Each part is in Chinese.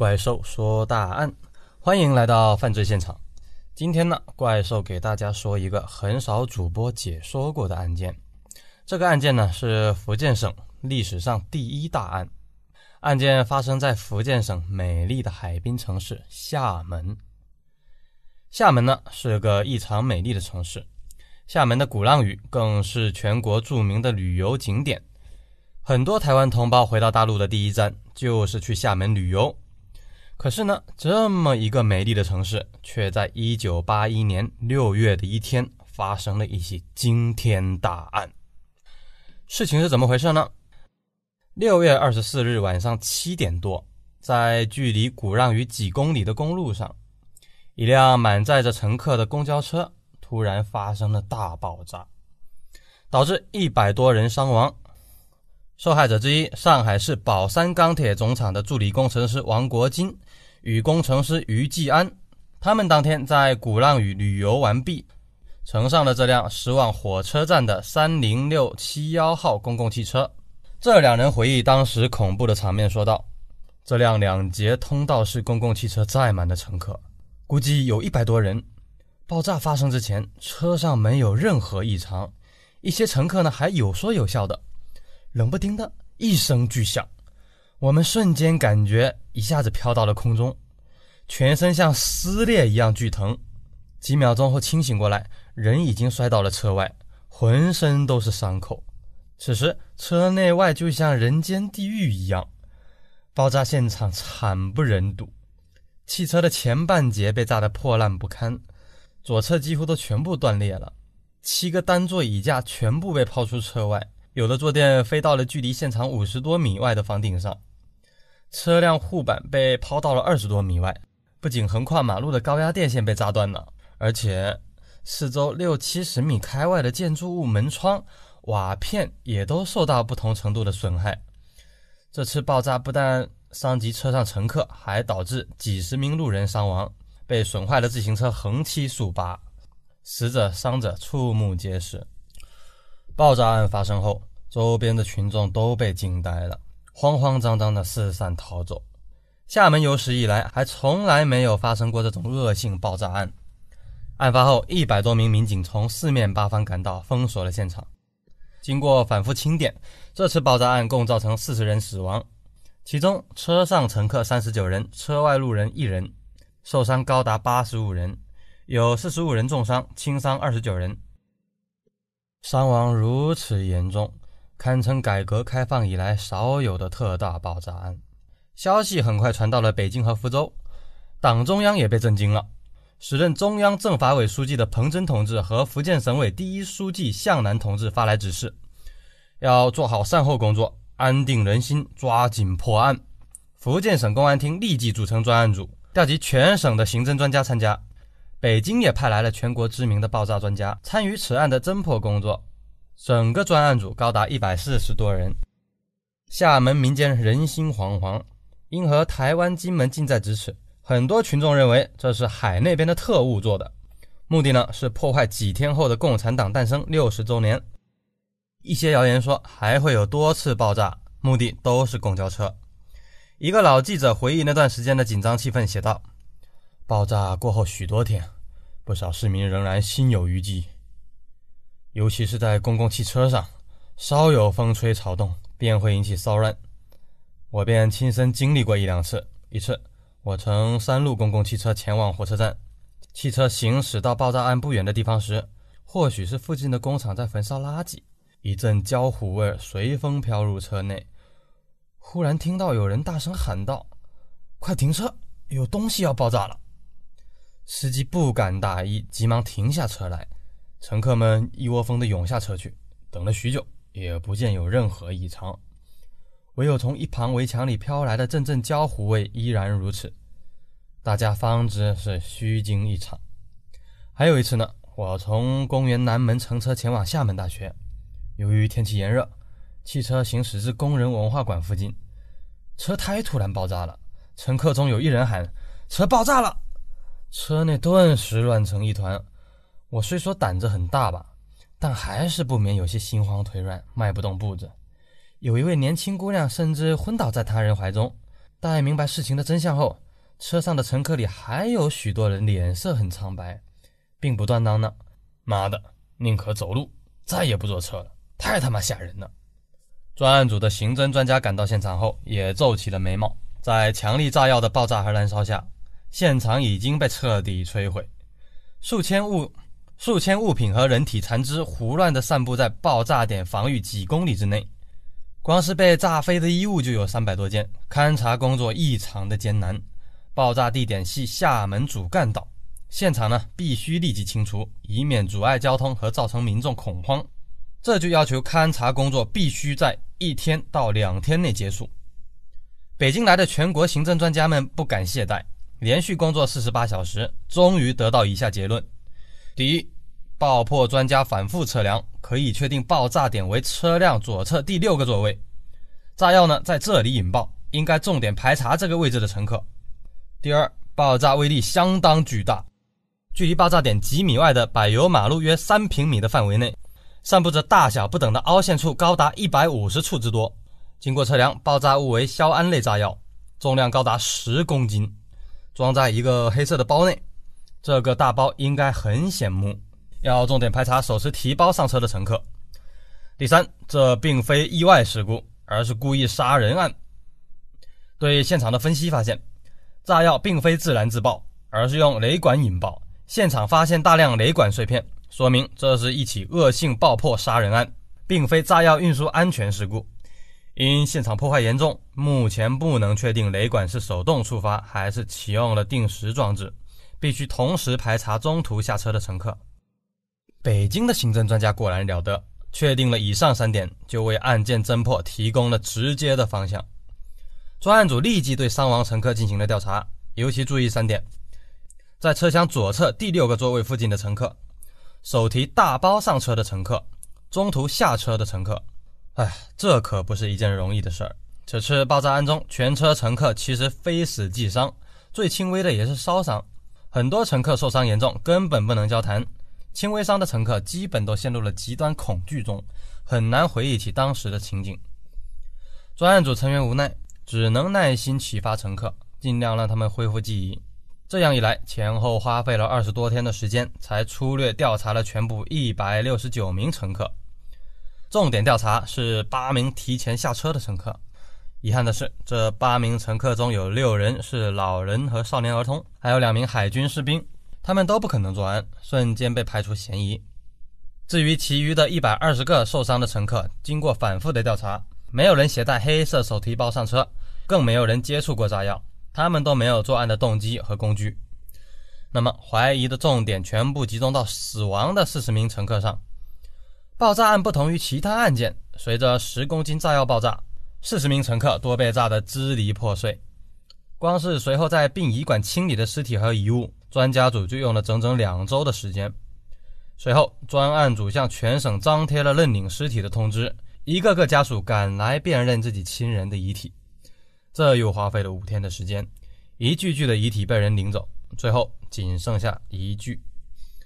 怪兽说大案，欢迎来到犯罪现场。今天呢，怪兽给大家说一个很少主播解说过的案件。这个案件呢，是福建省历史上第一大案。案件发生在福建省美丽的海滨城市厦门。厦门呢，是个异常美丽的城市。厦门的鼓浪屿更是全国著名的旅游景点。很多台湾同胞回到大陆的第一站就是去厦门旅游。可是呢，这么一个美丽的城市，却在1981年6月的一天发生了一起惊天大案。事情是怎么回事呢？6月24日晚上七点多，在距离鼓浪屿几公里的公路上，一辆满载着乘客的公交车突然发生了大爆炸，导致一百多人伤亡。受害者之一，上海市宝山钢铁总厂的助理工程师王国金与工程师于继安，他们当天在鼓浪屿旅游完毕，乘上了这辆驶往火车站的三零六七幺号公共汽车。这两人回忆当时恐怖的场面，说道：“这辆两节通道式公共汽车载满了乘客，估计有一百多人。爆炸发生之前，车上没有任何异常，一些乘客呢还有说有笑的。”冷不丁的一声巨响，我们瞬间感觉一下子飘到了空中，全身像撕裂一样剧疼。几秒钟后清醒过来，人已经摔到了车外，浑身都是伤口。此时车内外就像人间地狱一样，爆炸现场惨不忍睹。汽车的前半截被炸得破烂不堪，左侧几乎都全部断裂了，七个单座椅架全部被抛出车外。有的坐垫飞到了距离现场五十多米外的房顶上，车辆护板被抛到了二十多米外。不仅横跨马路的高压电线被炸断了，而且四周六七十米开外的建筑物门窗、瓦片也都受到不同程度的损害。这次爆炸不但伤及车上乘客，还导致几十名路人伤亡，被损坏的自行车横七竖八，死者伤者触目皆是。爆炸案发生后，周边的群众都被惊呆了，慌慌张张的四散逃走。厦门有史以来还从来没有发生过这种恶性爆炸案。案发后，一百多名民警从四面八方赶到，封锁了现场。经过反复清点，这次爆炸案共造成四十人死亡，其中车上乘客三十九人，车外路人一人，受伤高达八十五人，有四十五人重伤，轻伤二十九人。伤亡如此严重，堪称改革开放以来少有的特大爆炸案。消息很快传到了北京和福州，党中央也被震惊了。时任中央政法委书记的彭真同志和福建省委第一书记向南同志发来指示，要做好善后工作，安定人心，抓紧破案。福建省公安厅立即组成专案组，调集全省的刑侦专家参加。北京也派来了全国知名的爆炸专家参与此案的侦破工作，整个专案组高达一百四十多人。厦门民间人心惶惶，因和台湾、金门近在咫尺，很多群众认为这是海那边的特务做的，目的呢是破坏几天后的共产党诞生六十周年。一些谣言说还会有多次爆炸，目的都是公交车。一个老记者回忆那段时间的紧张气氛，写道。爆炸过后许多天，不少市民仍然心有余悸，尤其是在公共汽车上，稍有风吹草动便会引起骚乱。我便亲身经历过一两次。一次，我乘三路公共汽车前往火车站，汽车行驶到爆炸案不远的地方时，或许是附近的工厂在焚烧垃圾，一阵焦糊味随风飘入车内。忽然听到有人大声喊道：“快停车，有东西要爆炸了！”司机不敢大意，急忙停下车来。乘客们一窝蜂地涌下车去，等了许久，也不见有任何异常。唯有从一旁围墙里飘来的阵阵焦糊味依然如此，大家方知是虚惊一场。还有一次呢，我从公园南门乘车前往厦门大学，由于天气炎热，汽车行驶至工人文化馆附近，车胎突然爆炸了。乘客中有一人喊：“车爆炸了！”车内顿时乱成一团，我虽说胆子很大吧，但还是不免有些心慌腿软，迈不动步子。有一位年轻姑娘甚至昏倒在他人怀中，待明白事情的真相后，车上的乘客里还有许多人脸色很苍白，并不断当呢：“妈的，宁可走路，再也不坐车了，太他妈吓人了！”专案组的刑侦专家赶到现场后，也皱起了眉毛。在强力炸药的爆炸和燃烧下，现场已经被彻底摧毁，数千物。数千物品和人体残肢胡乱地散布在爆炸点防御几公里之内，光是被炸飞的衣物就有三百多件，勘查工作异常的艰难。爆炸地点系厦门主干道，现场呢必须立即清除，以免阻碍交通和造成民众恐慌。这就要求勘查工作必须在一天到两天内结束。北京来的全国行政专家们不敢懈怠，连续工作四十八小时，终于得到以下结论。第一，爆破专家反复测量，可以确定爆炸点为车辆左侧第六个座位。炸药呢在这里引爆，应该重点排查这个位置的乘客。第二，爆炸威力相当巨大，距离爆炸点几米外的柏油马路约三平米的范围内，散布着大小不等的凹陷处高达一百五十处之多。经过测量，爆炸物为硝胺类炸药，重量高达十公斤，装在一个黑色的包内。这个大包应该很显目，要重点排查手持提包上车的乘客。第三，这并非意外事故，而是故意杀人案。对现场的分析发现，炸药并非自燃自爆，而是用雷管引爆。现场发现大量雷管碎片，说明这是一起恶性爆破杀人案，并非炸药运输安全事故。因现场破坏严重，目前不能确定雷管是手动触发还是启用了定时装置。必须同时排查中途下车的乘客。北京的刑侦专家果然了得，确定了以上三点，就为案件侦破提供了直接的方向。专案组立即对伤亡乘客进行了调查，尤其注意三点：在车厢左侧第六个座位附近的乘客，手提大包上车的乘客，中途下车的乘客。哎，这可不是一件容易的事儿。此次爆炸案中，全车乘客其实非死即伤，最轻微的也是烧伤。很多乘客受伤严重，根本不能交谈；轻微伤的乘客基本都陷入了极端恐惧中，很难回忆起当时的情景。专案组成员无奈，只能耐心启发乘客，尽量让他们恢复记忆。这样一来，前后花费了二十多天的时间，才粗略调查了全部一百六十九名乘客。重点调查是八名提前下车的乘客。遗憾的是，这八名乘客中有六人是老人和少年儿童，还有两名海军士兵，他们都不可能作案，瞬间被排除嫌疑。至于其余的一百二十个受伤的乘客，经过反复的调查，没有人携带黑色手提包上车，更没有人接触过炸药，他们都没有作案的动机和工具。那么，怀疑的重点全部集中到死亡的四十名乘客上。爆炸案不同于其他案件，随着十公斤炸药爆炸。四十名乘客多被炸得支离破碎，光是随后在殡仪馆清理的尸体和遗物，专家组就用了整整两周的时间。随后，专案组向全省张贴了认领尸体的通知，一个个家属赶来辨认自己亲人的遗体，这又花费了五天的时间，一具具的遗体被人领走，最后仅剩下一具。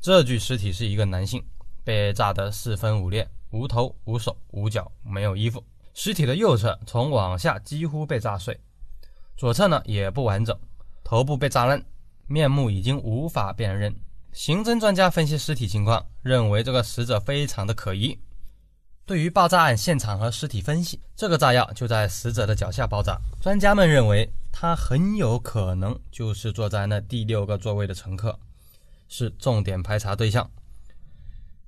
这具尸体是一个男性，被炸得四分五裂，无头、无手、无脚，没有衣服。尸体的右侧从往下几乎被炸碎，左侧呢也不完整，头部被炸烂，面目已经无法辨认。刑侦专家分析尸体情况，认为这个死者非常的可疑。对于爆炸案现场和尸体分析，这个炸药就在死者的脚下爆炸，专家们认为他很有可能就是坐在那第六个座位的乘客，是重点排查对象。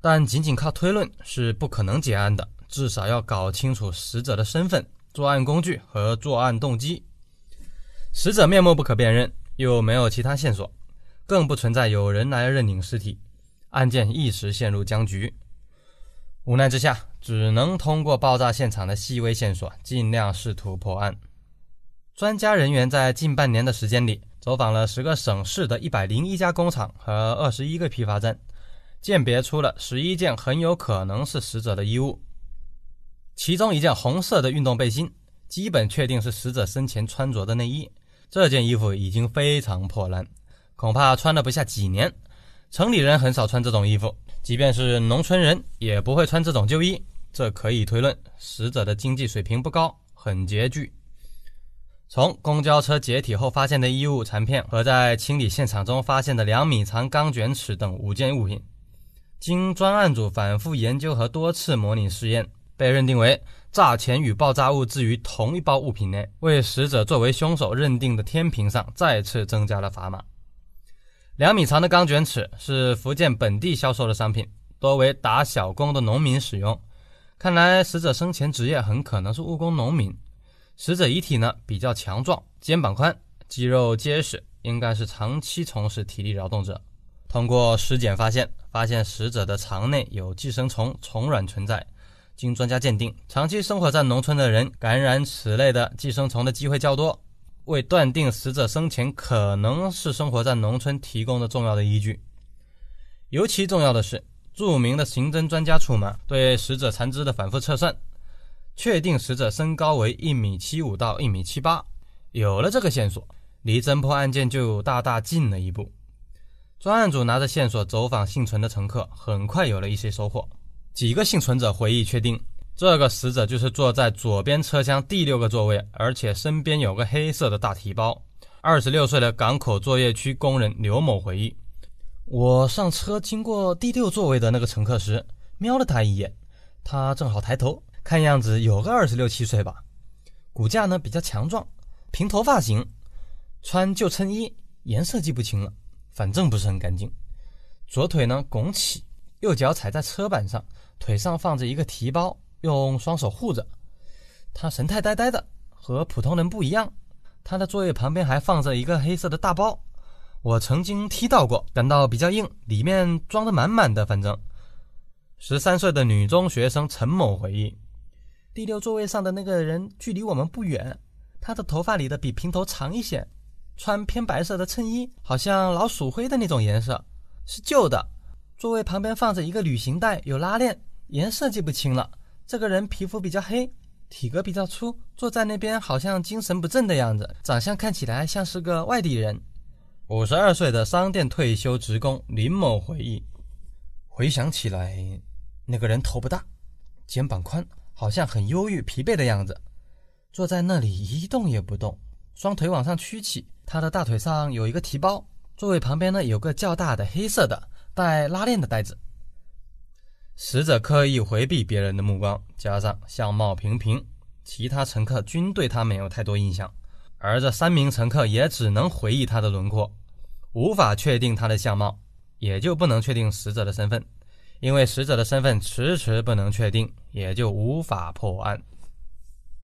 但仅仅靠推论是不可能结案的。至少要搞清楚死者的身份、作案工具和作案动机。死者面目不可辨认，又没有其他线索，更不存在有人来认领尸体，案件一时陷入僵局。无奈之下，只能通过爆炸现场的细微线索，尽量试图破案。专家人员在近半年的时间里，走访了十个省市的一百零一家工厂和二十一个批发站，鉴别出了十一件很有可能是死者的衣物。其中一件红色的运动背心，基本确定是死者生前穿着的内衣。这件衣服已经非常破烂，恐怕穿了不下几年。城里人很少穿这种衣服，即便是农村人也不会穿这种旧衣。这可以推论，死者的经济水平不高，很拮据。从公交车解体后发现的衣物残片和在清理现场中发现的两米长钢卷尺等五件物品，经专案组反复研究和多次模拟试验，被认定为炸前与爆炸物置于同一包物品内，为死者作为凶手认定的天平上再次增加了砝码。两米长的钢卷尺是福建本地销售的商品，多为打小工的农民使用。看来死者生前职业很可能是务工农民。死者遗体呢比较强壮，肩膀宽，肌肉结实，应该是长期从事体力劳动者。通过尸检发现，发现死者的肠内有寄生虫虫卵存在。经专家鉴定，长期生活在农村的人感染此类的寄生虫的机会较多，为断定死者生前可能是生活在农村提供的重要的依据。尤其重要的是，著名的刑侦专家处马对死者残肢的反复测算。确定死者身高为一米七五到一米七八，有了这个线索，离侦破案件就大大近了一步。专案组拿着线索走访幸存的乘客，很快有了一些收获。几个幸存者回忆确定，这个死者就是坐在左边车厢第六个座位，而且身边有个黑色的大提包。二十六岁的港口作业区工人刘某回忆：“我上车经过第六座位的那个乘客时，瞄了他一眼，他正好抬头。”看样子有个二十六七岁吧，骨架呢比较强壮，平头发型，穿旧衬衣，颜色记不清了，反正不是很干净。左腿呢拱起，右脚踩在车板上，腿上放着一个提包，用双手护着。他神态呆呆的，和普通人不一样。他的座位旁边还放着一个黑色的大包，我曾经踢到过，感到比较硬，里面装的满满的。反正，十三岁的女中学生陈某回忆。第六座位上的那个人距离我们不远，他的头发理的比平头长一些，穿偏白色的衬衣，好像老鼠灰的那种颜色，是旧的。座位旁边放着一个旅行袋，有拉链，颜色记不清了。这个人皮肤比较黑，体格比较粗，坐在那边好像精神不振的样子，长相看起来像是个外地人。五十二岁的商店退休职工林某回忆，回想起来，那个人头不大，肩膀宽。好像很忧郁、疲惫的样子，坐在那里一动也不动，双腿往上曲起。他的大腿上有一个提包，座位旁边呢有个较大的黑色的带拉链的袋子。死者刻意回避别人的目光，加上相貌平平，其他乘客均对他没有太多印象，而这三名乘客也只能回忆他的轮廓，无法确定他的相貌，也就不能确定死者的身份。因为死者的身份迟迟不能确定，也就无法破案。